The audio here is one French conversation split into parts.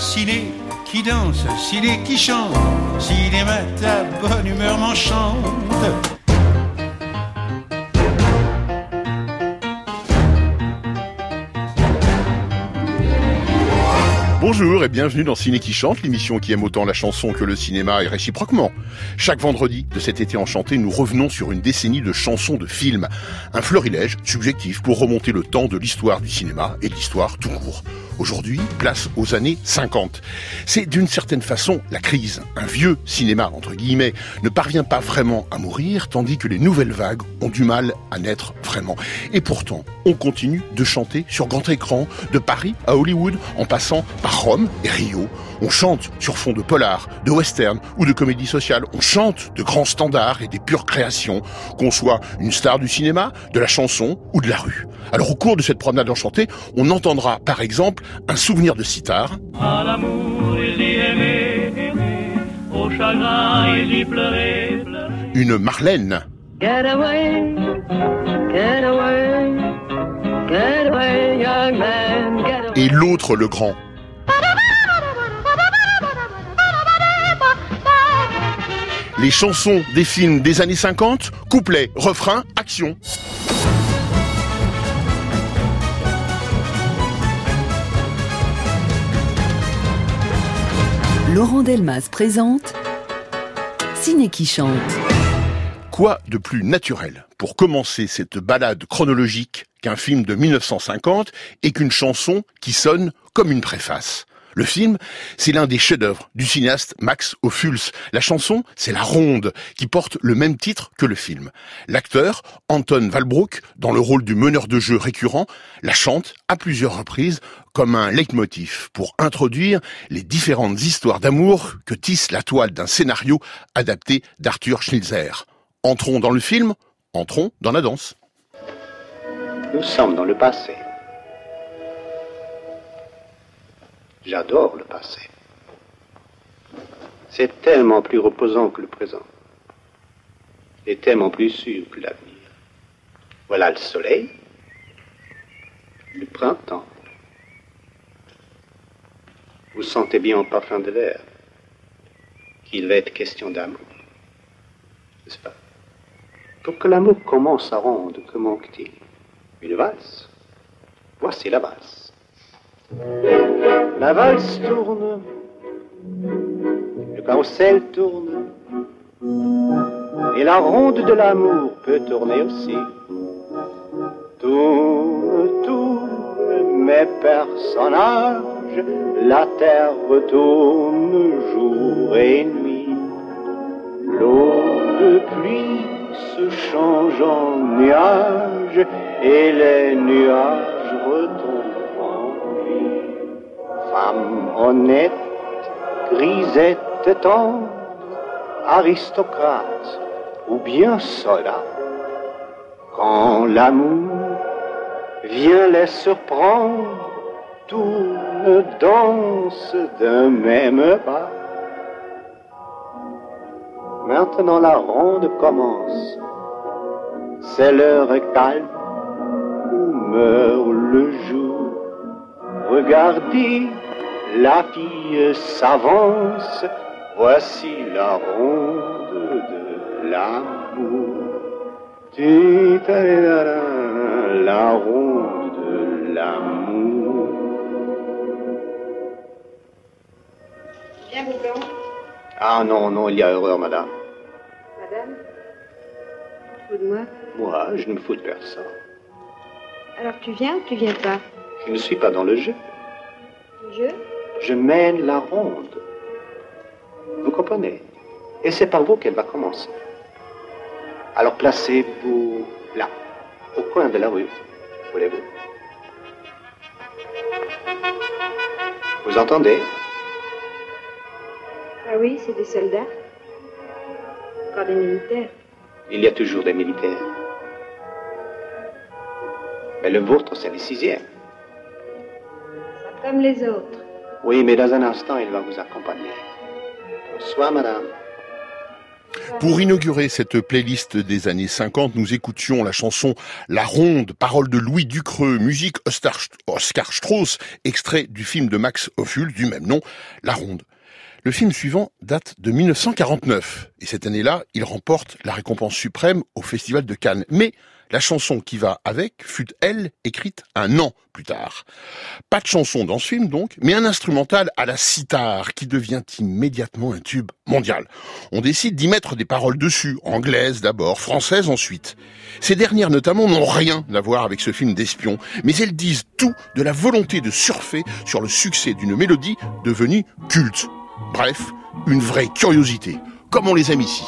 ciné qui danse, ciné qui chante, cinéma ta bonne humeur m'enchante. Bonjour et bienvenue dans Ciné qui chante, l'émission qui aime autant la chanson que le cinéma et réciproquement. Chaque vendredi de cet été enchanté, nous revenons sur une décennie de chansons de films. Un florilège subjectif pour remonter le temps de l'histoire du cinéma et de l'histoire tout court. Aujourd'hui, place aux années 50. C'est d'une certaine façon la crise. Un vieux cinéma, entre guillemets, ne parvient pas vraiment à mourir, tandis que les nouvelles vagues ont du mal à naître vraiment. Et pourtant, on continue de chanter sur grand écran, de Paris à Hollywood, en passant par Rome et Rio. On chante sur fond de polar, de western ou de comédie sociale. On chante de grands standards et des pures créations, qu'on soit une star du cinéma, de la chanson ou de la rue. Alors au cours de cette promenade enchantée, on entendra par exemple un souvenir de sitar. À l'amour, il y aimait, aimait, au chagrin, il y pleurait, pleurait. Une Marlène. Get away, get away, get away, young man, get away. Et l'autre le grand. Les chansons des films des années 50, couplet, refrain, action. Laurent Delmas présente Ciné qui chante. Quoi de plus naturel pour commencer cette balade chronologique qu'un film de 1950 et qu'une chanson qui sonne comme une préface? Le film, c'est l'un des chefs-d'œuvre du cinéaste Max Ophuls. La chanson, c'est La Ronde, qui porte le même titre que le film. L'acteur, Anton Walbrook, dans le rôle du meneur de jeu récurrent, la chante à plusieurs reprises comme un leitmotiv pour introduire les différentes histoires d'amour que tisse la toile d'un scénario adapté d'Arthur Schnitzer. Entrons dans le film, entrons dans la danse. Nous sommes dans le passé. J'adore le passé. C'est tellement plus reposant que le présent. Et tellement plus sûr que l'avenir. Voilà le soleil, le printemps. Vous sentez bien au parfum de l'air qu'il va être question d'amour. N'est-ce pas? Pour que l'amour commence à rendre, que manque-t-il? Une valse Voici la valse. La valse tourne, le carrousel tourne, et la ronde de l'amour peut tourner aussi. Tourne, tourne, mes personnages, la terre retourne jour et nuit. L'eau de pluie se change en nuages, et les nuages retournent femme honnête, grisette tendre, aristocrate ou bien soldat. Quand l'amour vient les surprendre, tourne, danse d'un même pas. Maintenant la ronde commence, c'est l'heure calme où meurt le jour. Regardez, la fille s'avance, voici la ronde de l'amour. La ronde de l'amour. Bien, Boublon Ah non, non, il y a erreur, madame. Madame Fous de moi Moi, je ne me fous de personne. Alors tu viens ou tu viens pas? Je ne suis pas dans le jeu. Le jeu Je mène la ronde. Vous comprenez? Et c'est par vous qu'elle va commencer. Alors placez-vous là, au coin de la rue, voulez-vous? Vous entendez? Ah oui, c'est des soldats. Encore des militaires. Il y a toujours des militaires. Mais le vôtre, c'est les sixièmes. Comme les autres. Oui, mais dans un instant, il va vous accompagner. Bonsoir, madame. Pour inaugurer cette playlist des années 50, nous écoutions la chanson La Ronde, parole de Louis Ducreux, musique Oscar Strauss, extrait du film de Max Ophüls du même nom, La Ronde. Le film suivant date de 1949 et cette année-là, il remporte la récompense suprême au Festival de Cannes. Mais la chanson qui va avec fut, elle, écrite un an plus tard. Pas de chanson dans ce film donc, mais un instrumental à la sitar qui devient immédiatement un tube mondial. On décide d'y mettre des paroles dessus, anglaises d'abord, françaises ensuite. Ces dernières notamment n'ont rien à voir avec ce film d'espion, mais elles disent tout de la volonté de surfer sur le succès d'une mélodie devenue culte. Bref, une vraie curiosité, comme on les aime ici.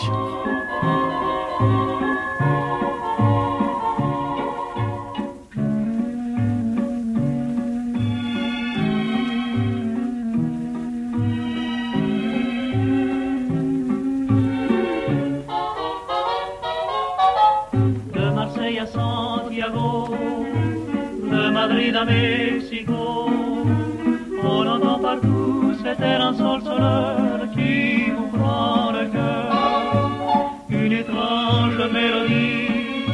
À Mexico. On entend partout cet air insolsoleur qui vous prend le cœur. Une étrange mélodie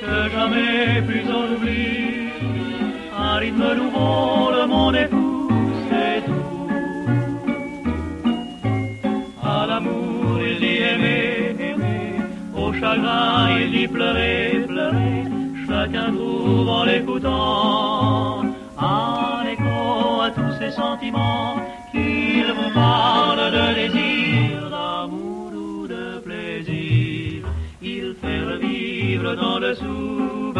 que jamais plus on oublie. Un rythme nouveau, le monde est fou, c'est tout. À l'amour, il dit aimer, aimer. Au chagrin, il dit pleurer, chacun trouve en l'écoutant un écho à tous ces sentiments qu'il vous parle de désir, d'amour ou de plaisir. Il fait revivre dans le souvenir.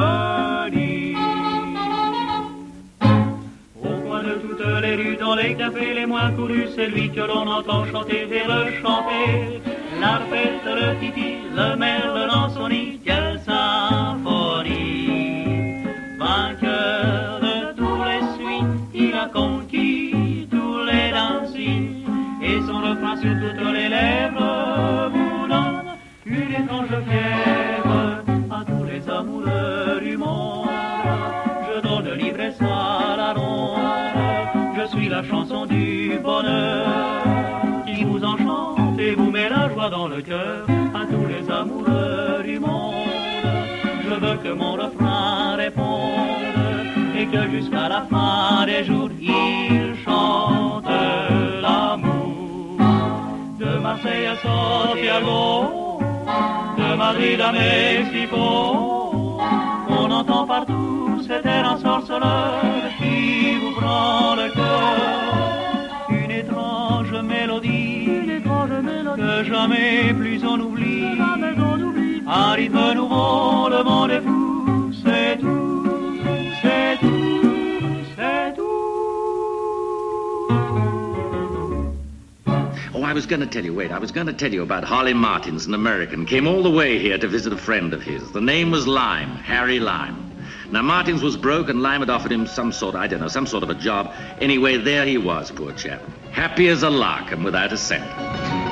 Au coin de toutes les rues, dans les cafés les moins courus, c'est lui que l'on entend chanter et le chanter. L'arpette, le titi, le merle dans son nid, étrange fièvre à tous les amoureux du monde. Je donne l'ivresse à la ronde, je suis la chanson du bonheur. Qui vous enchante et vous met la joie dans le cœur. À tous les amoureux du monde. Je veux que mon refrain réponde et que jusqu'à la fin des jours il chante Marseille à Santiago, de Madrid à Mexico. On entend partout cet air ensorceleur qui vous prend le cœur. Une étrange mélodie, une étrange mélodie que jamais plus on oublie. Jamais on oublie. Un rythme nouveau, le monde est fou, I was going to tell you, wait, I was going to tell you about Harley Martins, an American. Came all the way here to visit a friend of his. The name was Lime, Harry Lime. Now, Martins was broke, and Lime had offered him some sort, I don't know, some sort of a job. Anyway, there he was, poor chap. Happy as a lark and without a cent.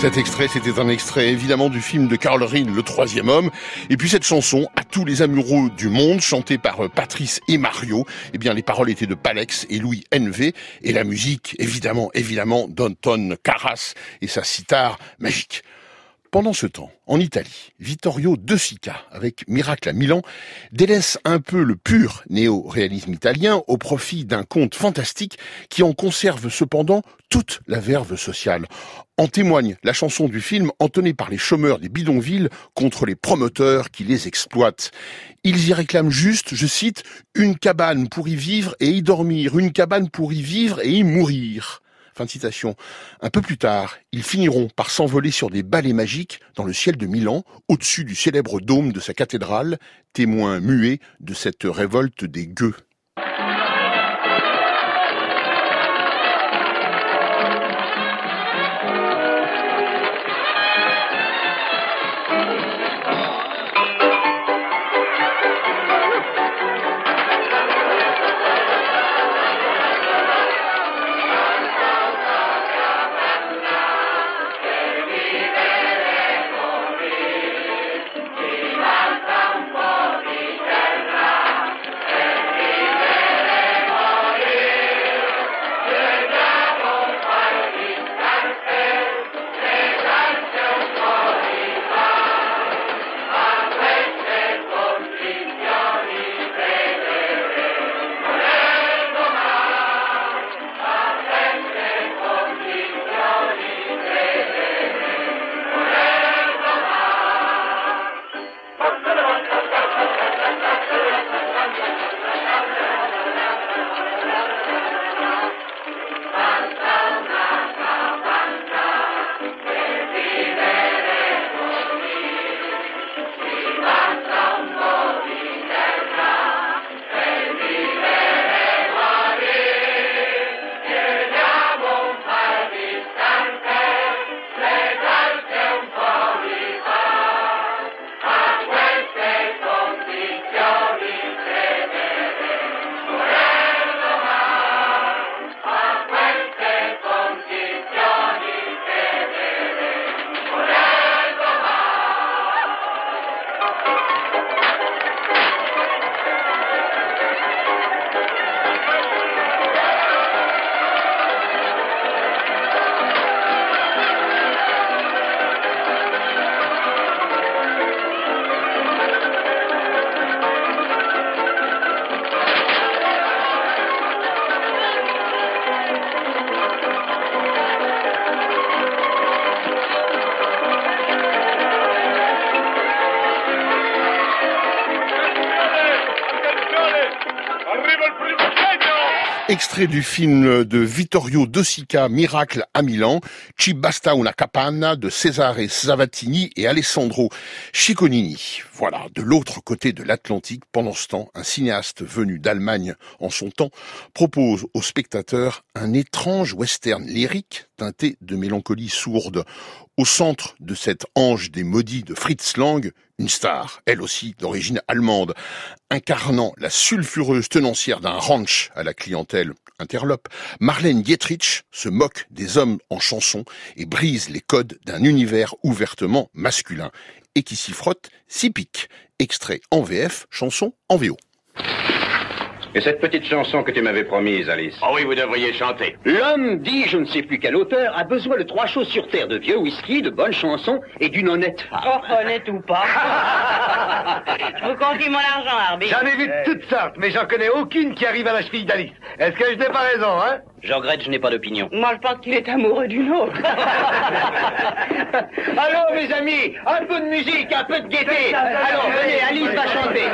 Cet extrait, c'était un extrait évidemment du film de Carl Rhin, Le Troisième Homme. Et puis cette chanson, à tous les amoureux du monde, chantée par euh, Patrice et Mario. Eh bien, les paroles étaient de Palex et Louis NV. Et la musique, évidemment, évidemment, d'Anton Carras et sa sitar magique. Pendant ce temps, en Italie, Vittorio De Sica, avec Miracle à Milan, délaisse un peu le pur néo-réalisme italien au profit d'un conte fantastique qui en conserve cependant toute la verve sociale. En témoigne la chanson du film entonnée par les chômeurs des bidonvilles contre les promoteurs qui les exploitent. Ils y réclament juste, je cite, une cabane pour y vivre et y dormir, une cabane pour y vivre et y mourir. Fin de citation. Un peu plus tard, ils finiront par s'envoler sur des balais magiques dans le ciel de Milan, au-dessus du célèbre dôme de sa cathédrale, témoin muet de cette révolte des gueux. Extrait du film de Vittorio De Sica, Miracle à Milan, Ci basta una capanna de Cesare Savatini et Alessandro Cicconini. Voilà, de l'autre côté de l'Atlantique, pendant ce temps, un cinéaste venu d'Allemagne en son temps propose aux spectateurs un étrange western lyrique teinté de mélancolie sourde. Au centre de cet ange des maudits de Fritz Lang, une star, elle aussi d'origine allemande, incarnant la sulfureuse tenancière d'un ranch à la clientèle interlope, Marlène Dietrich se moque des hommes en chanson et brise les codes d'un univers ouvertement masculin et qui s'y frotte s'y pique. Extrait en VF, chanson en VO. Et cette petite chanson que tu m'avais promise, Alice Oh oui, vous devriez chanter. L'homme, dit je ne sais plus quel auteur, a besoin de trois choses sur terre, de vieux whisky, de bonnes chansons et d'une honnête femme. Oh, honnête ou pas Je vous confie mon argent, arbitre. J'en ai vu de toutes sortes, mais j'en connais aucune qui arrive à la cheville d'Alice. Est-ce que je n'ai pas raison, hein? Je regrette, je n'ai pas d'opinion. Moi, je pense qu'il est amoureux d'une autre. Alors, mes amis, un peu de musique, un peu de gaieté. Alors, venez, Alice va chanter.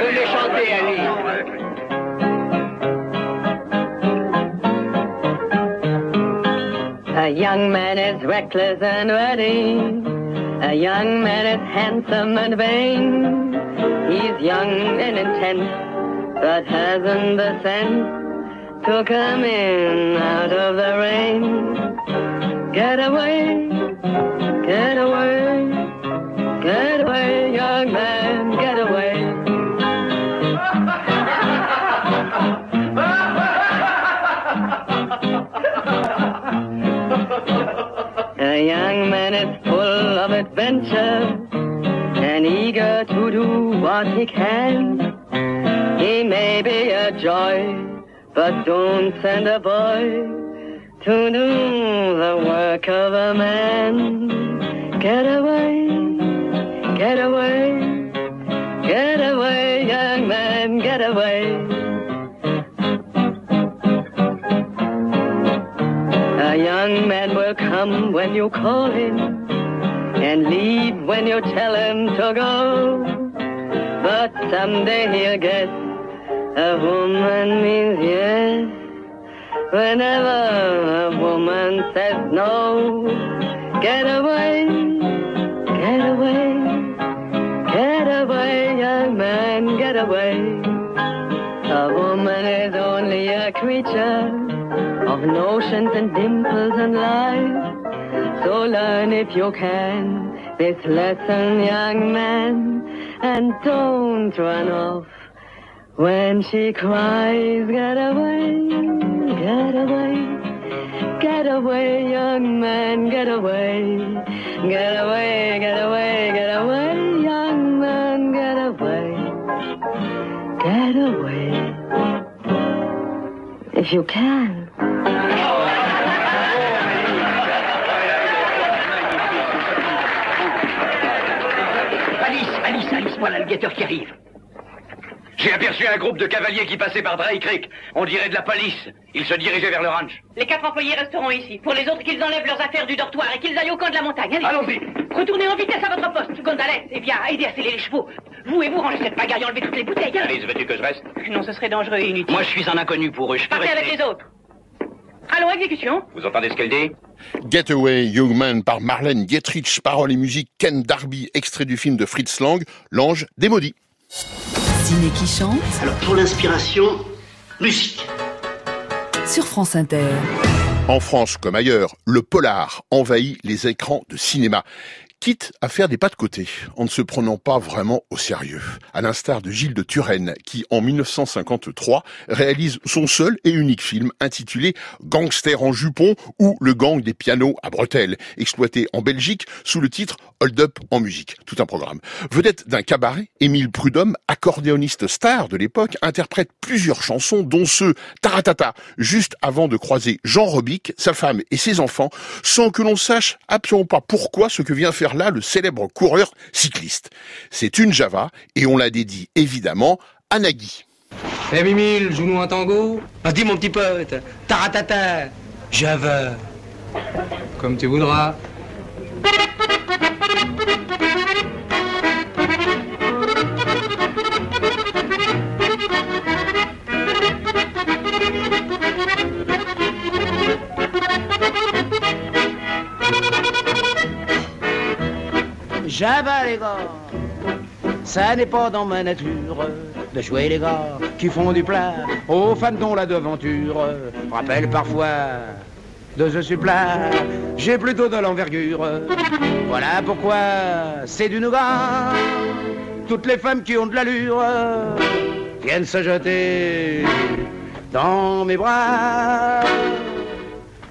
Venez chanter, Alice. A young man is reckless and ready. A young man is handsome and vain. He's young and intense, but hasn't the sense to come in out of the rain. Get away, get away, get away, young man, get away. A young man is full of adventure and eager to do what he can. He may be a joy, but don't send a boy to do the work of a man. Get away, get away, get away, young man, get away. A young man will come when you call him and leave when you tell him to go. But someday he'll guess a woman means yes. Whenever a woman says no, get away, get away, get away, young man, get away. A woman is only a creature of notions and dimples and lies. So learn if you can this lesson, young man, and don't run off when she cries. Get away, get away, get away, young man, get away, get away, get away, get away, young man, get away, get away. If you can. Alice, Alice, Alice, voilà le guetteur qui arrive. J'ai aperçu un groupe de cavaliers qui passaient par Dry Creek. On dirait de la police. Ils se dirigeaient vers le ranch. Les quatre employés resteront ici. Pour les autres, qu'ils enlèvent leurs affaires du dortoir et qu'ils aillent au camp de la montagne. Allez. Allons-y. Retournez en vitesse à votre poste. Gonzalez, eh bien, aidez à sceller les chevaux. Vous et vous, rangez cette pagaille, enlevez toutes les bouteilles. hein. Alice, veux-tu que je reste Non, ce serait dangereux et inutile. Moi, je suis un inconnu pour eux. Je peux Partez avec les autres. Allons, exécution. Vous entendez ce qu'elle dit Getaway Young Man par Marlène Dietrich, paroles et musique Ken Darby, extrait du film de Fritz Lang, L'Ange des Qui chante Alors, pour l'inspiration, musique. sur France Inter. En France comme ailleurs, le polar envahit les écrans de cinéma. Quitte à faire des pas de côté, en ne se prenant pas vraiment au sérieux. À l'instar de Gilles de Turenne, qui en 1953 réalise son seul et unique film intitulé Gangster en jupon ou Le gang des pianos à bretelles, exploité en Belgique sous le titre Hold Up en musique. Tout un programme. Vedette d'un cabaret, Émile Prudhomme, accordéoniste star de l'époque, interprète plusieurs chansons, dont ce Taratata, juste avant de croiser Jean Robic, sa femme et ses enfants, sans que l'on sache absolument pas pourquoi ce que vient faire là le célèbre coureur cycliste. C'est une Java et on la dédie évidemment à Nagui. Eh Mimile, joue-nous un tango Ah dis mon petit pote, taratata, Java. Comme tu voudras. Java les gars, ça n'est pas dans ma nature de jouer les gars qui font du plat aux femmes dont la devanture rappelle parfois de ce supplat. J'ai plutôt de l'envergure. Voilà pourquoi c'est du nougat. Toutes les femmes qui ont de l'allure viennent se jeter dans mes bras.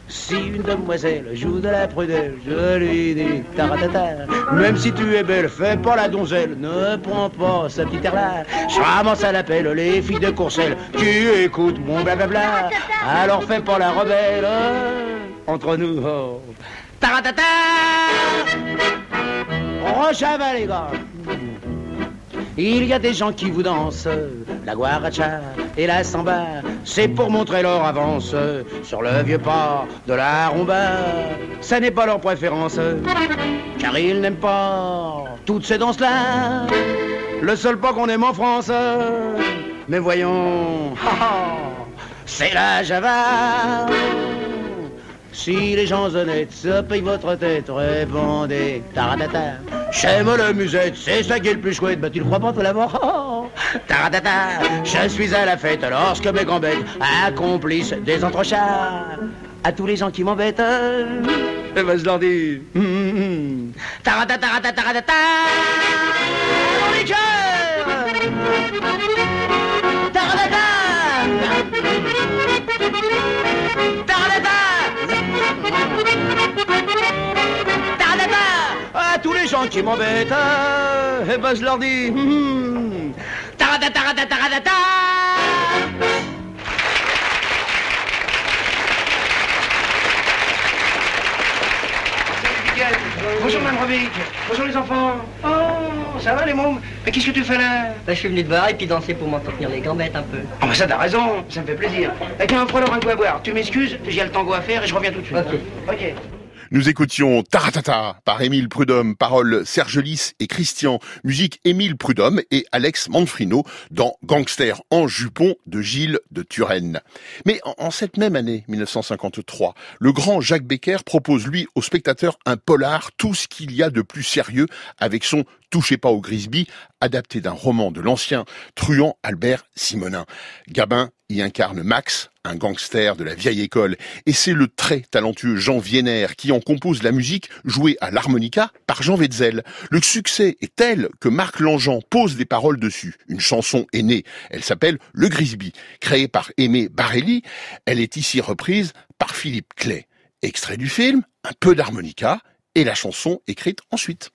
Si une demoiselle joue de la prudelle, je lui dis taratata. Même si tu es belle, fais pas la donzelle, ne prends pas ce petit air-là. Charmant, ça l'appelle les filles de Courcelles. Tu écoutes mon blablabla, alors fais pas la rebelle. Entre nous, oh. taratata. Rochava les gars. Il y a des gens qui vous dansent la guaracha et la samba. C'est pour montrer leur avance sur le vieux pas de la rumba. Ça n'est pas leur préférence, car ils n'aiment pas toutes ces danses-là. Le seul pas qu'on aime en France, mais voyons, c'est la java. Si les gens honnêtes se payent votre tête, répondez taratata. J'aime le musette, c'est ça qui est le plus chouette. Bah tu le crois pas, toi là-bas oh, Taratata. Je suis à la fête lorsque mes grands-bêtes accomplissent des entrechats. À tous les gens qui m'embêtent, eh ben je leur dis. taratata, taratata. Mon gens qui m'embêtent, eh ben je leur dis. taratata Bonjour, Mme Robic. Bonjour, les enfants. Oh, ça va, les mômes? Mais qu'est-ce que tu fais là? Bah, je suis venu te voir et puis danser pour m'entretenir les gambettes un peu. Ah, bah ça, t'as raison. Ça me fait plaisir. Eh, tiens, prends-leur un coup à boire. Tu m'excuses, j'ai le tango à faire et je reviens tout de suite. Ok. Ok. Nous écoutions Taratata par Émile Prudhomme, paroles Serge Lys et Christian, musique Émile Prudhomme et Alex Manfrino dans Gangster en jupon de Gilles de Turenne. Mais en, cette même année, 1953, le grand Jacques Becker propose lui aux spectateurs un polar, tout ce qu'il y a de plus sérieux avec son Touchez pas au Grisby, adapté d'un roman de l'ancien truand Albert Simonin. Gabin y incarne Max, un gangster de la vieille école, et c'est le très talentueux Jean Vienner qui en compose la musique jouée à l'harmonica par Jean Wetzel. Le succès est tel que Marc Langean pose des paroles dessus. Une chanson est née. Elle s'appelle Le Grisby. Créée par Aimé Barelli, elle est ici reprise par Philippe Clay. Extrait du film, un peu d'harmonica, et la chanson écrite ensuite.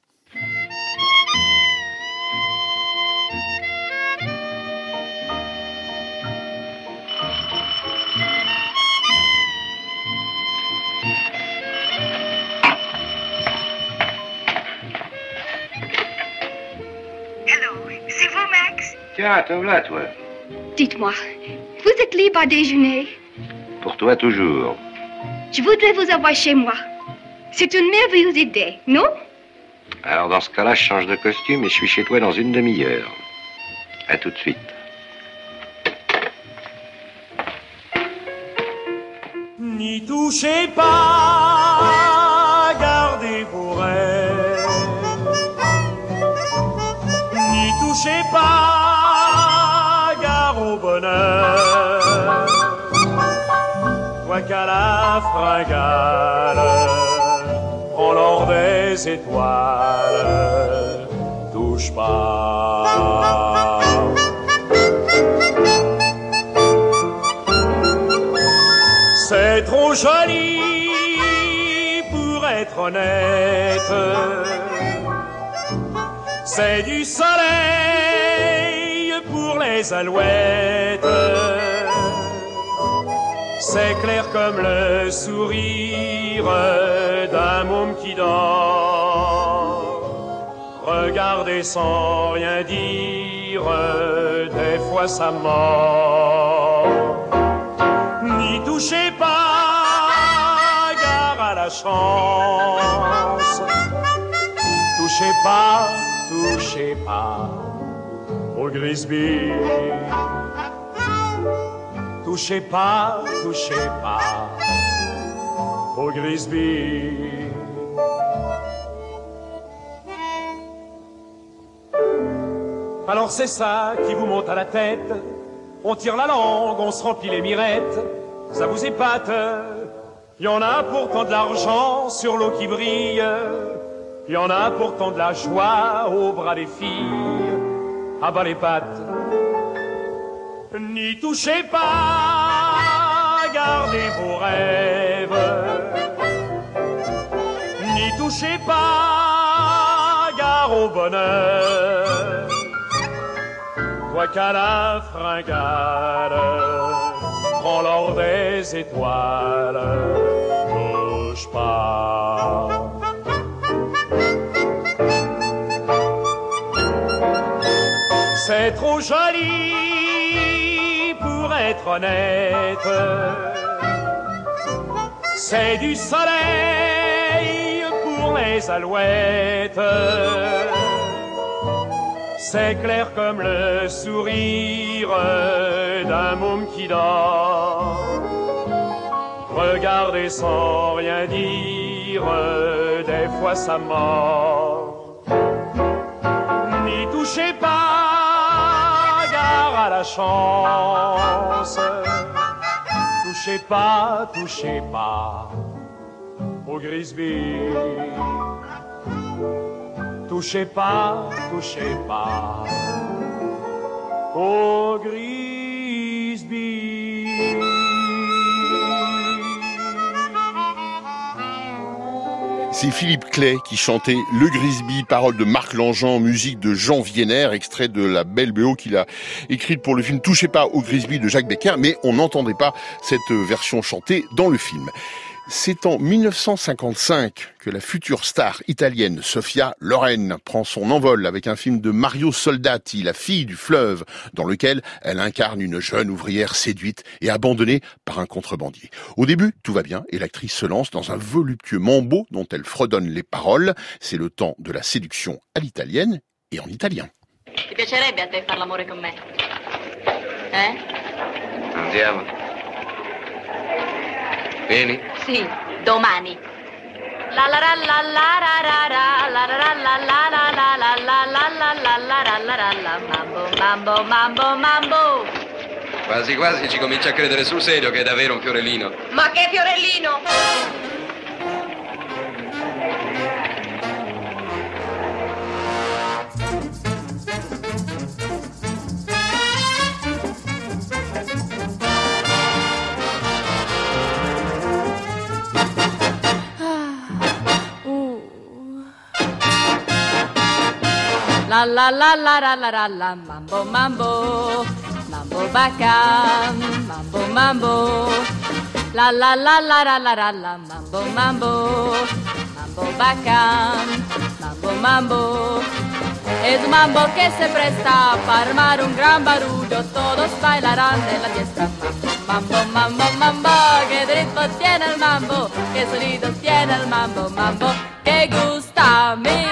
Tiens, te voilà, toi. Dites-moi, vous êtes libre à déjeuner? Pour toi, toujours. Je voudrais vous avoir chez moi. C'est une merveilleuse idée, non? Alors, dans ce cas-là, je change de costume et je suis chez toi dans une demi-heure. À tout de suite. N'y touchez pas, qu'à la fringale, en l'or des étoiles, touche pas. C'est trop joli pour être honnête. C'est du soleil pour les alouettes. C'est clair comme le sourire d'un môme qui dort. Regardez sans rien dire, des fois ça mord. N'y touchez pas, gare à la chance. Touchez pas, touchez pas au Grisby. Touchez pas, touchez pas au Grisby. Alors c'est ça qui vous monte à la tête. On tire la langue, on se remplit les mirettes. Ça vous épate. Y en a pourtant de l'argent sur l'eau qui brille. Y en a pourtant de la joie au bras des filles. À bas les pattes. N'y touchez pas, gardez vos rêves. N'y touchez pas, gare au bonheur. Toi qu'à la fringale, prends l'or des étoiles, touche pas. C'est trop joli être honnête. C'est du soleil pour les alouettes. C'est clair comme le sourire d'un môme qui dort. Regardez sans rien dire, des fois ça mord. N'y touchez pas, la chance. Touchez pas, touchez pas au Grisby. Touchez pas, touchez pas au Grisby. C'est Philippe Clay qui chantait Le Grisby, parole de Marc Langean, musique de Jean Vienner, extrait de la belle BO qu'il a écrite pour le film Touchez pas au Grisby de Jacques Becker, mais on n'entendait pas cette version chantée dans le film. C'est en 1955 que la future star italienne Sofia Loren prend son envol avec un film de Mario Soldati, la fille du fleuve, dans lequel elle incarne une jeune ouvrière séduite et abandonnée par un contrebandier. Au début, tout va bien et l'actrice se lance dans un voluptueux mambo dont elle fredonne les paroles. C'est le temps de la séduction à l'italienne et en italien. Ti piacerebbe a te far l'amore con me? Eh? Andiamo. Vieni. Sì, domani. La la la la la la la la la la la la la la la la ra la ra la mambo mambo mambo mambo. Quasi quasi ci comincia a credere sul serio che è davvero un fiorellino. Ma che fiorellino! La la la la la la la mambo mambo. Mambo bacam mambo mambo. La la la la la la la mambo mambo. Mambo bacam mambo mambo. Es mambo que se presta para armar un gran barullo. Todos bailarán de la diestra mambo mambo mambo que ritmo tiene el mambo. Que sonido tiene el mambo mambo. Que gusta a mí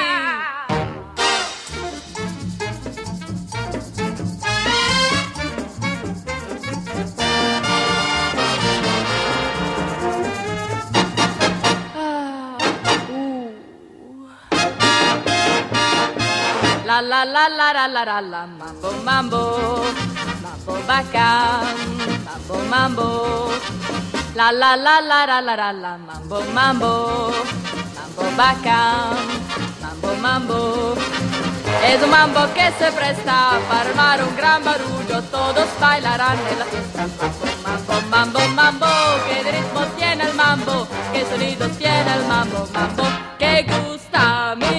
La la la la la la la la mambo mambo mambo vaca mambo mambo La la la la la la la la mambo mambo mambo vaca mambo mambo Es un mambo que se presta para armar un gran barullo todos bailarán en la fiesta mambo mambo mambo mambo qué ritmo tiene el mambo qué sonidos tiene el mambo mambo que gusta a mí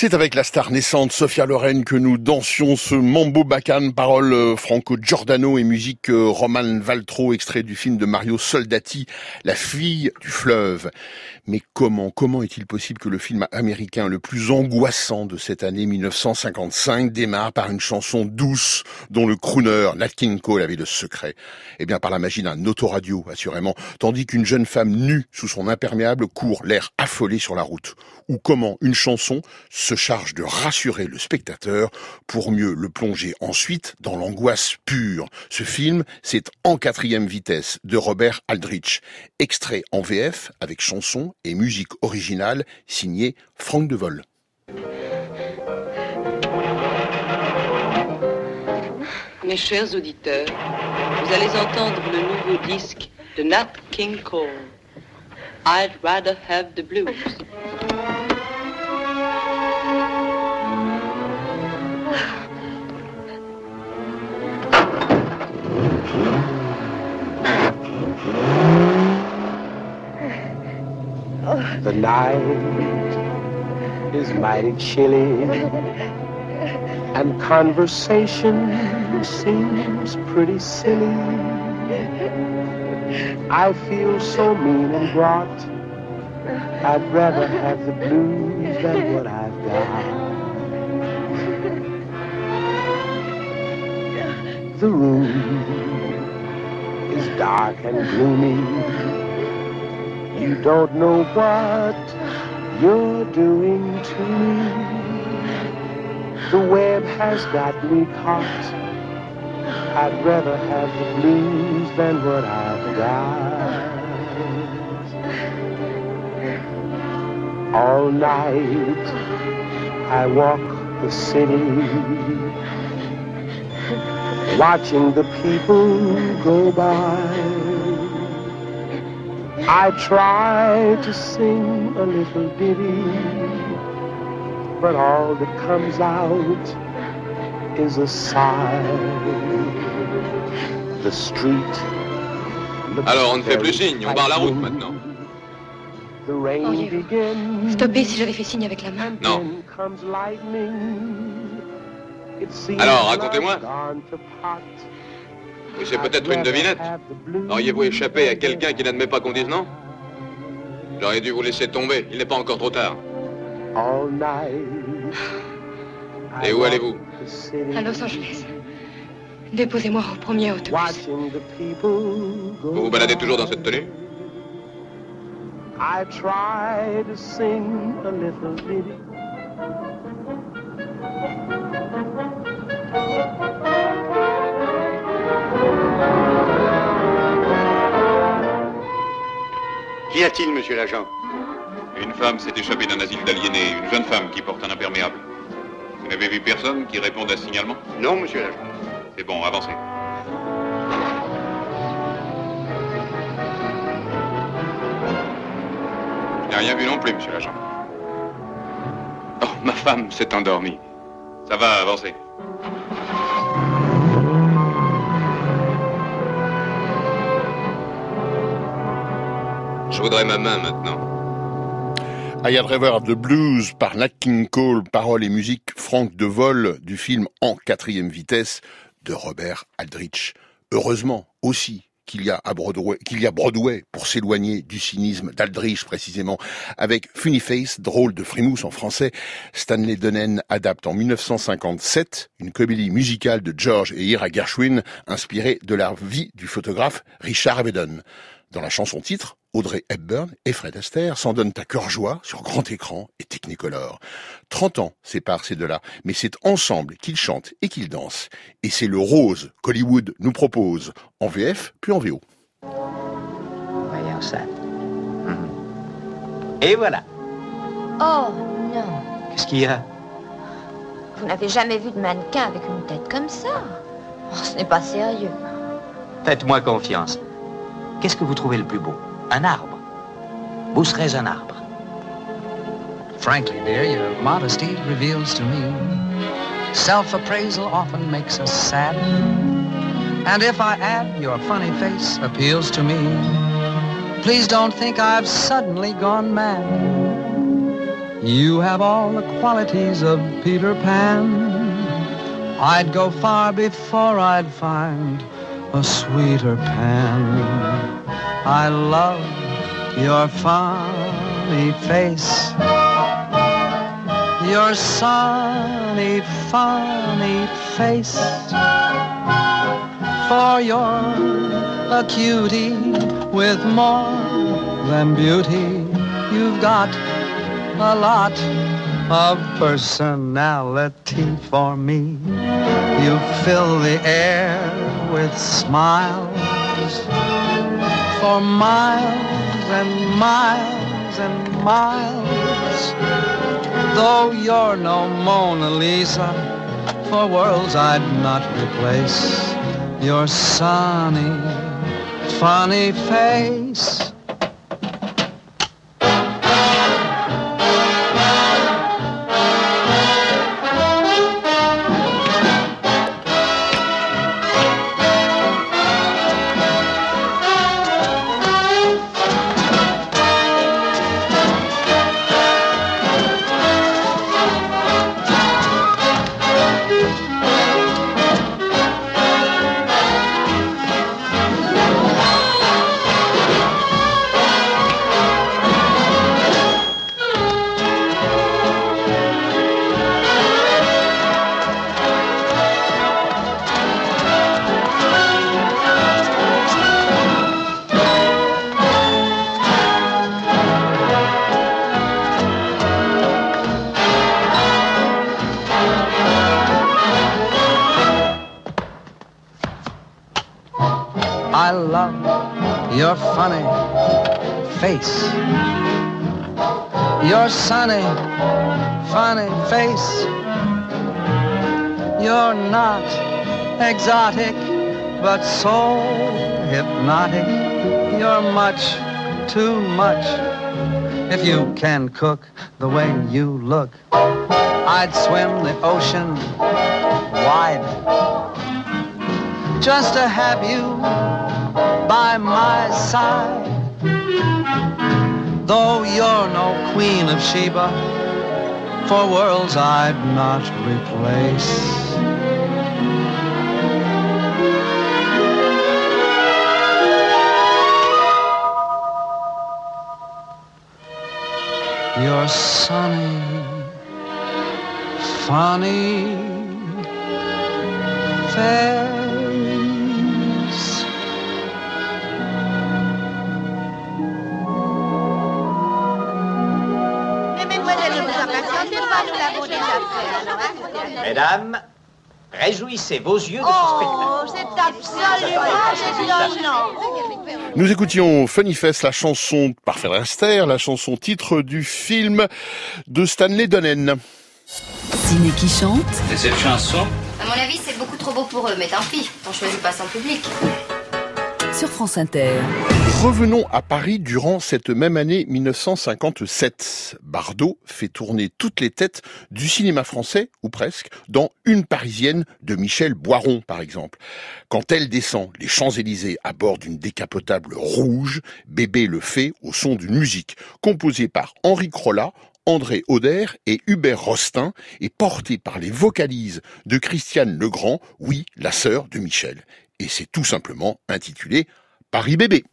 C'est avec la star naissante Sophia Loren que nous dansions ce Mambo Bacane, paroles euh, Franco Giordano et musique euh, Roman Valtro, extrait du film de Mario Soldati, La fille du fleuve. Mais comment, comment est-il possible que le film américain le plus angoissant de cette année 1955 démarre par une chanson douce dont le crooner Nat King Cole avait le secret? Eh bien par la magie d'un autoradio, assurément, tandis qu'une jeune femme nue sous son imperméable court l'air affolé sur la route. Ou comment une chanson charge de rassurer le spectateur pour mieux le plonger ensuite dans l'angoisse pure. Ce film, c'est En quatrième vitesse de Robert Aldrich, extrait en VF avec chanson et musique originale signée Franck Devol. Mes chers auditeurs, vous allez entendre le nouveau disque de Nat King Cole. I'd rather have the blues. The night is mighty chilly, and conversation seems pretty silly. I feel so mean and brought. I'd rather have the blues than what I've got. The room is dark and gloomy. You don't know what you're doing to me. The web has got me caught. I'd rather have the blues than what I've got. All night I walk the city, watching the people go by. I try to sing a little ditty, but all that comes out is a sigh. The street. Alors on ne fait plus signe, on barre la route maintenant. The rain Auriez-vous begins. Stoppez si j'avais fait signe avec la main. Non. Comes lightning. It seems Alors, racontez-moi. Et c'est peut-être une devinette. Auriez-vous échappé à quelqu'un qui n'admet pas qu'on dise non J'aurais dû vous laisser tomber, il n'est pas encore trop tard. All night. Et où allez-vous À Los Angeles. Déposez-moi au premier autobus. Watching the people go Vous vous baladez toujours dans cette tenue I try to sing a little ditty. Qu'y a-t-il, monsieur l'agent Une femme s'est échappée d'un asile d'aliénés, une jeune femme qui porte un imperméable. Vous n'avez vu personne qui réponde à ce signalement Non, monsieur l'agent. C'est bon, avancez. Je n'ai rien vu non plus, monsieur l'agent. Oh, ma femme s'est endormie. Ça va, avancez. Je voudrais ma main maintenant. I Had Rather the Blues par Nat King Cole, paroles et musique Franck de Vol du film En quatrième vitesse de Robert Aldrich. Heureusement aussi qu'il y a à Broadway, qu'il y a Broadway pour s'éloigner du cynisme d'Aldrich précisément. Avec Funny Face, drôle de frimousse en français, Stanley Donen adapte en 1957 une comédie musicale de George et Ira Gershwin inspirée de la vie du photographe Richard Avedon. Dans la chanson titre, Audrey Hepburn et Fred Astaire s'en donnent à cœur joie sur grand écran et Technicolor. 30 ans séparent ces deux-là, mais c'est ensemble qu'ils chantent et qu'ils dansent. Et c'est le rose qu'Hollywood nous propose, en VF puis en VO. Voyons ça. Mhm. Et voilà. Oh non. Qu'est-ce qu'il y a? Vous n'avez jamais vu de mannequin avec une tête comme ça? Oh, Ce n'est pas sérieux. Faites-moi confiance. Qu'est-ce que vous trouvez le plus beau Un arbre. Vous serez un arbre. Frankly, dear, your modesty reveals to me self appraisal often makes us sad. And if I add your funny face appeals to me, please don't think I've suddenly gone mad. You have all the qualities of Peter Pan. I'd go far before I'd find a sweeter Pan. I love your funny face. Your sunny, funny face. For you're a cutie with more than beauty. You've got a lot of personality for me. You fill the air with smiles for miles and miles and miles. Though you're no Mona Lisa, for worlds I'd not replace your sunny, funny face. Exotic, but so hypnotic. You're much too much. If you can cook the way you look, I'd swim the ocean wide just to have you by my side. Though you're no queen of Sheba, for worlds I'd not replace. Your sunny, funny face. Mesdames, réjouissez vos yeux de Oh, ce spectacle. c'est absolument étonnant. Nous écoutions Funny Face, la chanson par Fred Astaire, la chanson titre du film de Stanley Donen. Ciné qui chante, Et cette chanson? À mon avis, c'est beaucoup trop beau pour eux, mais tant pis, on choisit pas son public. Revenons à Paris durant cette même année 1957. Bardot fait tourner toutes les têtes du cinéma français, ou presque, dans Une Parisienne de Michel Boiron, par exemple. Quand elle descend les Champs-Élysées à bord d'une décapotable rouge, Bébé le fait au son d'une musique composée par Henri Crolla, André Auder et Hubert Rostin et portée par les vocalises de Christiane Legrand, oui, la sœur de Michel. Et c'est tout simplement intitulé Paris bébé.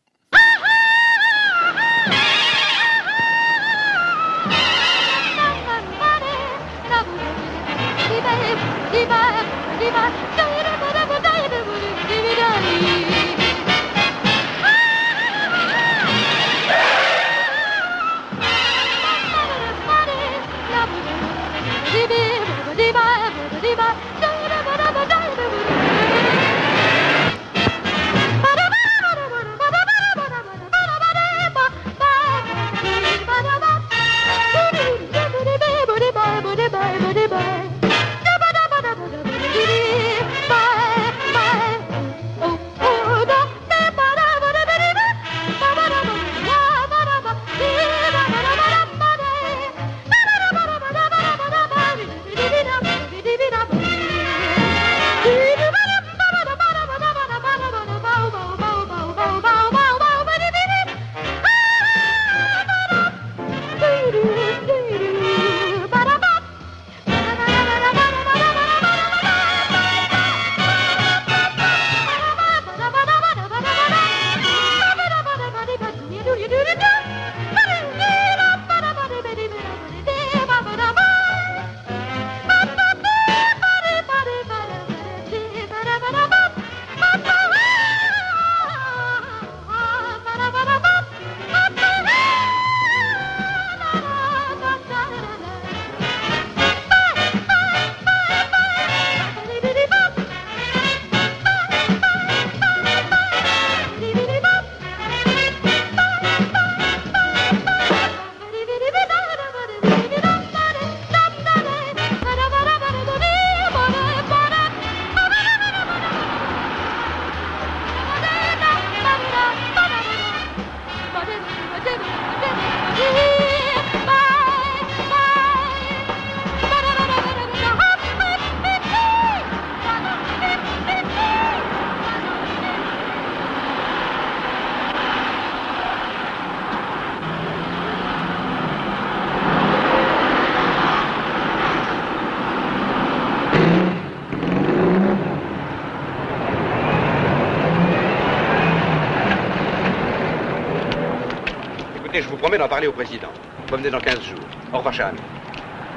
Promets d'en parler au président. Revenez dans 15 jours. Au revoir, cher ami.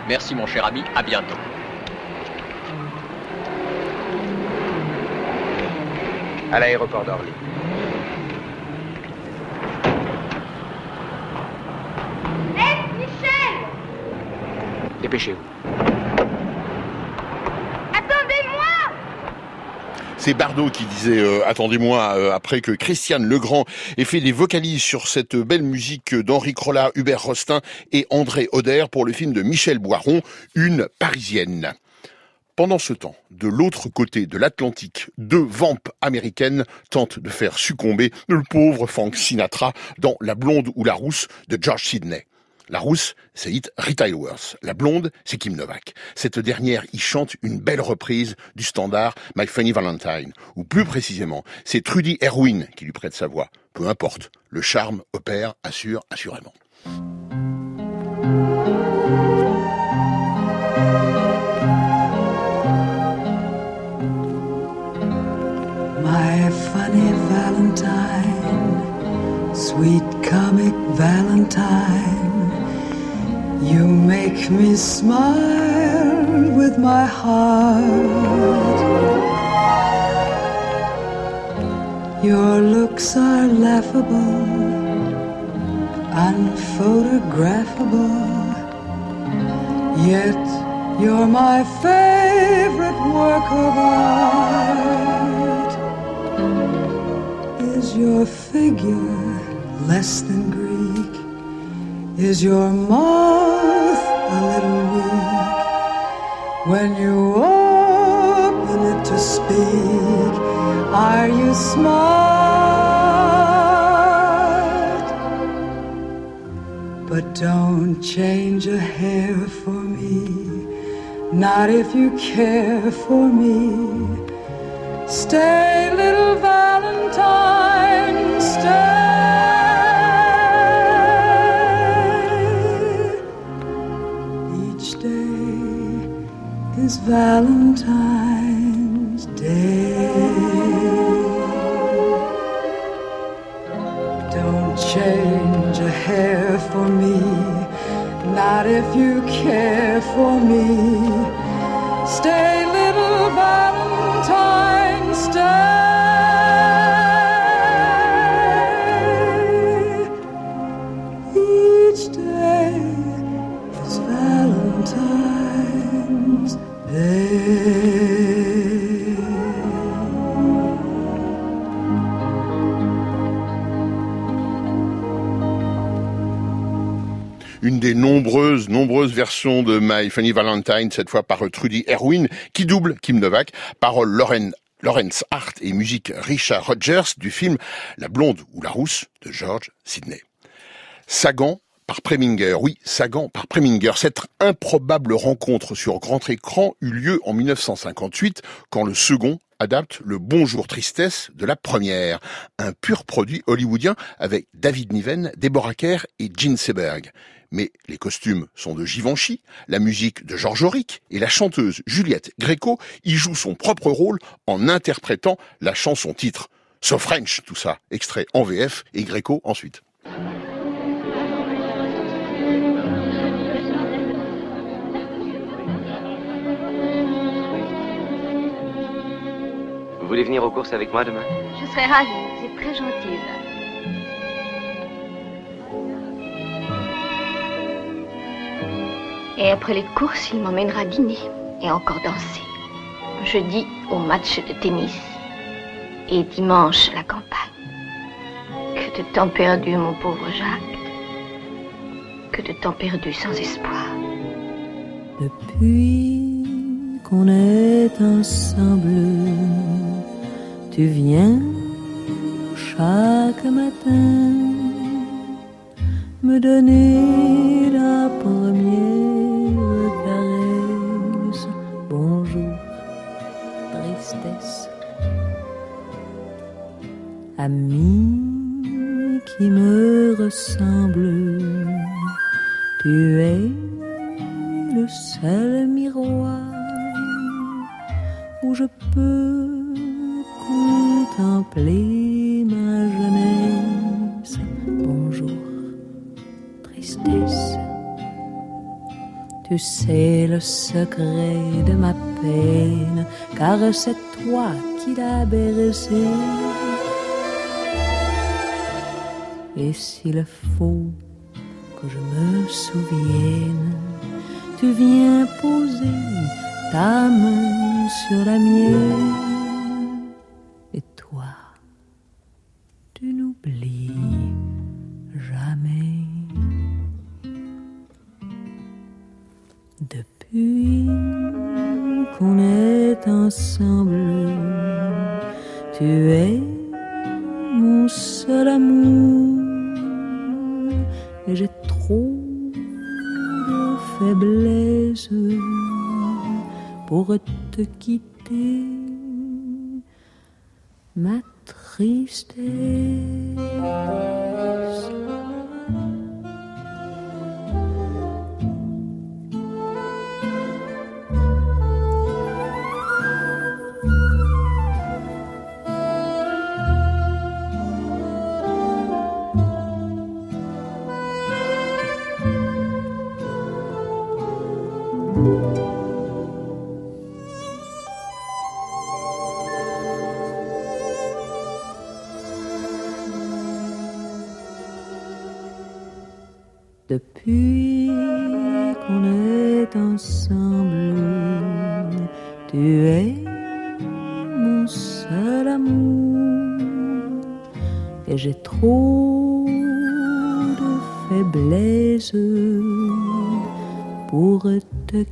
Merci, mon cher ami. À bientôt. À l'aéroport d'Orly. Hé, Michel Dépêchez-vous. Attendez-moi C'est Bardot qui disait euh, attendez-moi euh, après que Christiane Legrand ait fait des vocalises sur cette belle musique d'Henri Crolla, Hubert Rostin et André Oder pour le film de Michel Boiron, Une Parisienne. Pendant ce temps, de l'autre côté de l'Atlantique, deux vampes américaines tentent de faire succomber le pauvre Frank Sinatra dans La blonde ou la rousse de George Sidney. La rousse, c'est Hit Rita. La blonde, c'est Kim Novak. Cette dernière y chante une belle reprise du standard My Funny Valentine. Ou plus précisément, c'est Trudy Erwin qui lui prête sa voix. Peu importe, le charme opère, assurément. My funny Valentine, sweet comic Valentine, you make me smile with my heart. Your looks are laughable, unphotographable, yet you're my favorite work of art. Is your figure less than Greek? Is your mouth a little weak? When you open it to speak, are you smart? But don't change a hair for me, not if you care for me. Stay, little Valentine, stay. Is Valentine's Day. Don't change a hair for me, not if you care for me. Stay, de My Funny Valentine, cette fois par Trudy Erwin, qui double Kim Novak, paroles Lauren Lawrence Hart et musique Richard Rogers du film La blonde ou la rousse de George Sidney. Sagan par Preminger, oui, Sagan par Preminger. Cette improbable rencontre sur grand écran eut lieu en 1958 quand le second adapte le Bonjour Tristesse de la première, un pur produit hollywoodien avec David Niven, Deborah Kerr et Gene Seberg. Mais les costumes sont de Givenchy, la musique de Georges Auric et la chanteuse Juliette Gréco y joue son propre rôle en interprétant la chanson titre. So French, tout ça, extrait en VF et Gréco ensuite. Vous voulez venir aux courses avec moi demain? Je serais ravie, c'est très gentil. Et après les courses, il m'emmènera dîner et encore danser. Jeudi, au match de tennis. Et dimanche, la campagne. Que de temps perdu, mon pauvre Jacques. Que de temps perdu sans espoir. Depuis qu'on est ensemble, tu viens chaque matin me donner la première ami qui me ressemble, tu es le seul miroir où je peux contempler ma jeunesse. Bonjour, tristesse. Tu sais le secret de ma peine, car c'est toi qui l'as bercée. Et s'il faut que je me souvienne, tu viens poser ta main sur la mienne. Depuis qu'on est ensemble, tu es mon seul amour. Et j'ai trop de faiblesse pour te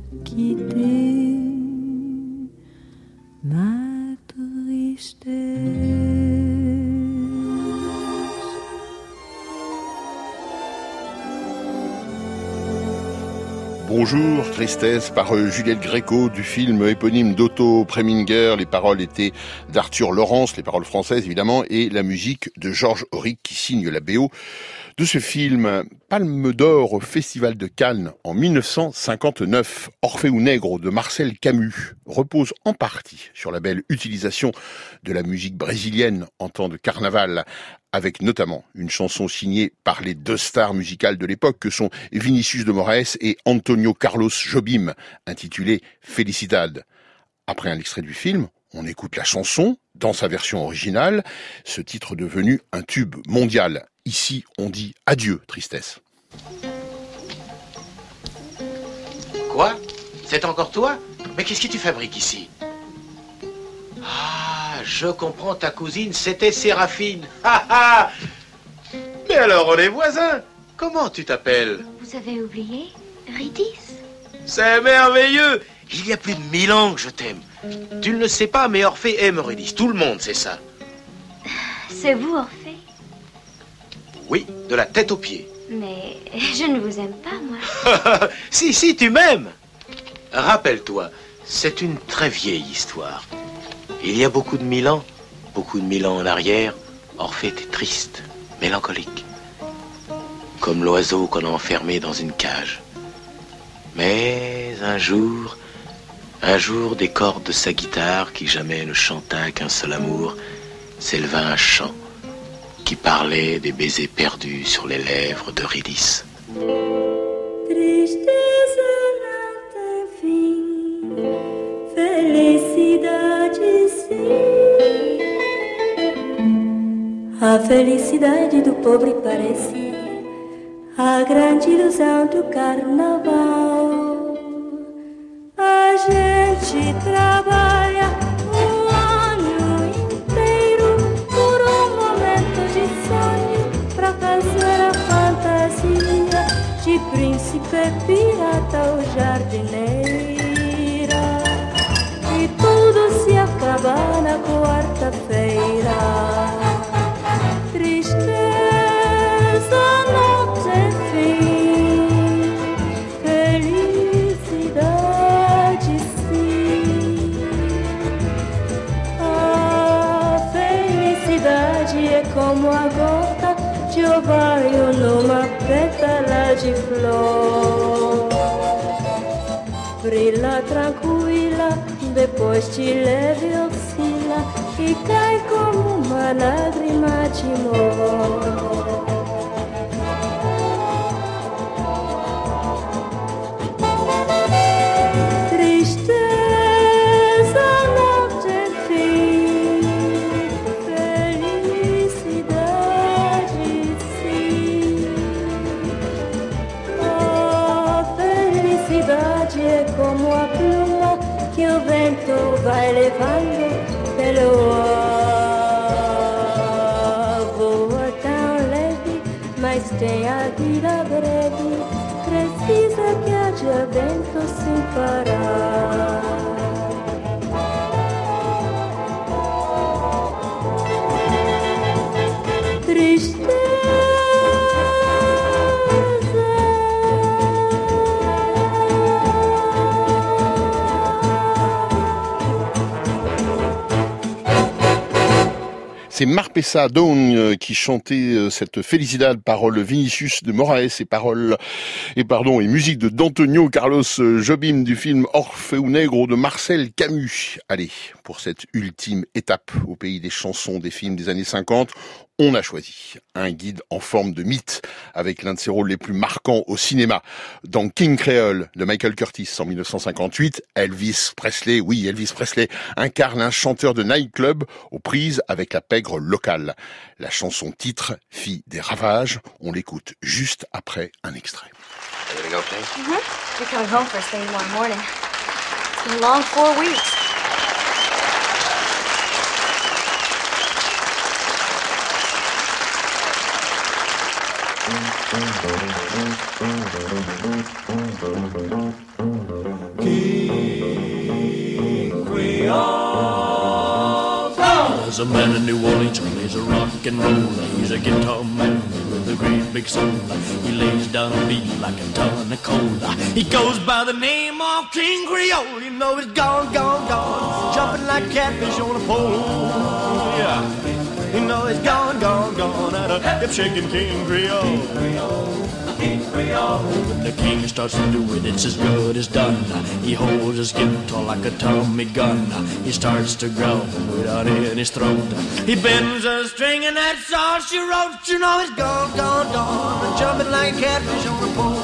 Tristesse par euh, Juliette Gréco du film éponyme d'Otto Preminger. Les paroles étaient d'Arthur Laurence, les paroles françaises évidemment, et la musique de Georges Auric qui signe la BO de ce film. Palme d'or au Festival de Cannes en 1959. Orphée ou Nègre de Marcel Camus repose en partie sur la belle utilisation de la musique brésilienne en temps de carnaval avec notamment une chanson signée par les deux stars musicales de l'époque que sont Vinicius de Moraes et Antonio Carlos Jobim, intitulée Felicidad. Après un extrait du film, on écoute la chanson dans sa version originale, ce titre devenu un tube mondial. Ici, on dit adieu, tristesse. Quoi? C'est encore toi? Mais qu'est-ce que tu fabriques ici? Ah, je comprends, ta cousine, c'était Séraphine. Ha ha Mais alors, on est voisins Comment tu t'appelles? Vous avez oublié? Ridis C'est merveilleux Il y a plus de mille ans que je t'aime. Tu ne le sais pas, mais Orphée aime Eurydice. Tout le monde sait ça. C'est vous, Orphée Oui, de la tête aux pieds. Mais je ne vous aime pas, moi. si, si, tu m'aimes. Rappelle-toi, c'est une très vieille histoire. Il y a beaucoup de mille ans, beaucoup de mille ans en arrière, Orphée était triste, mélancolique. Comme l'oiseau qu'on a enfermé dans une cage. Mais un jour, un jour, des cordes de sa guitare, qui jamais ne chanta qu'un seul amour, s'éleva un chant qui parlait des baisers perdus sur les lèvres de não tem fim, felicidade. A do pobre parece a grande ilusão do carnaval. A gente trabalha é pirata ou jardineiro. Dawn euh, qui chantait euh, cette Felicidad, parole Vinicius de Moraes et paroles et pardon et musique de d'Antonio Carlos euh, Jobim du film Orfeu Negro de Marcel Camus. Allez, pour cette ultime étape au pays des chansons des films des années 50, on a choisi un guide en forme de mythe avec l'un de ses rôles les plus marquants au cinéma. Dans King Creole de Michael Curtis en 1958, Elvis Presley, oui Elvis Presley, incarne un chanteur de nightclub aux prises avec la pègre locale. La chanson titre Fille des ravages, on l'écoute juste après un extrait. There's a man in New Orleans plays a rock and roll. He's a guitar man with a great big soul. He lays down a beat like a ton of coal. He goes by the name of King Creole. You know he's gone, gone, gone, jumping like catfish on a pole. Yeah, you know he's gone, gone, gone at a hip shaking King Creole. When the king starts to do it, it's as good as done. He holds his guitar like a Tommy gun. He starts to growl without in his throat. He bends a string and that's all she wrote. You know he's gone, gone, gone, jumping like catfish on a pole.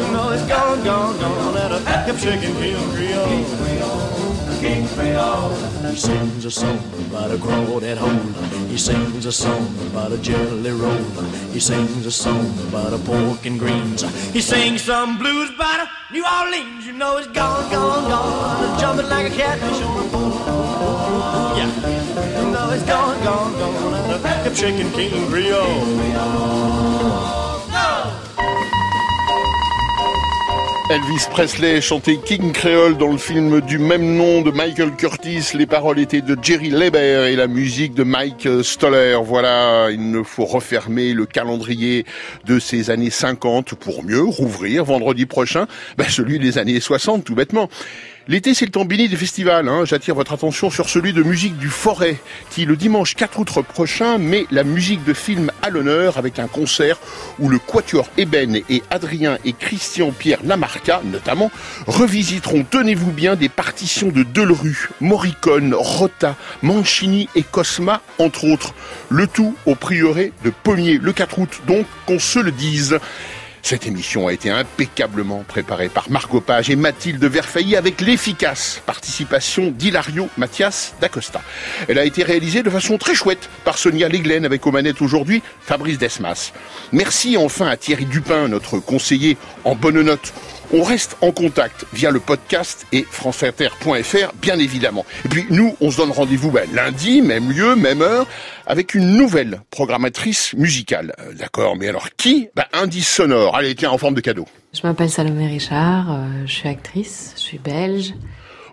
You know he's gone, gone, gone at a hip shaking King Creole. King Creole. He sings a song about a crawdad hole. He sings a song about a jelly roll. He sings a song about a pork and greens. He sings some blues about a New Orleans. You know it's gone, gone, gone. Jumping like a catfish on a pole. Yeah. You know it's gone, gone, gone. Hip shaking King Creole. Elvis Presley chantait King Creole dans le film du même nom de Michael Curtis. Les paroles étaient de Jerry Leiber et la musique de Mike Stoller. Voilà, il ne faut refermer le calendrier de ces années 50 pour mieux rouvrir vendredi prochain ben, celui des années 60 tout bêtement. L'été, c'est le temps béni des festivals. Hein. J'attire votre attention sur celui de musique du Forêt, qui le dimanche 4 août prochain met la musique de film à l'honneur avec un concert où le Quatuor Eben et Adrien et Christian Pierre Lamarca, notamment, revisiteront, tenez-vous bien, des partitions de Delru, Morricone, Rota, Mancini et Cosma, entre autres. Le tout au prieuré de Pommier, le 4 août, donc qu'on se le dise. Cette émission a été impeccablement préparée par Margot Page et Mathilde Verfailly avec l'efficace participation d'Hilario Mathias d'Acosta. Elle a été réalisée de façon très chouette par Sonia Leglen avec aux manettes aujourd'hui Fabrice Desmas. Merci enfin à Thierry Dupin, notre conseiller en bonne note. On reste en contact via le podcast et franceinter.fr, bien évidemment. Et puis nous, on se donne rendez-vous ben, lundi, même lieu, même heure, avec une nouvelle programmatrice musicale. Euh, D'accord, mais alors qui? Ben, Indice sonore. Allez, tiens, en forme de cadeau. Je m'appelle Salomé Richard, euh, je suis actrice, je suis belge.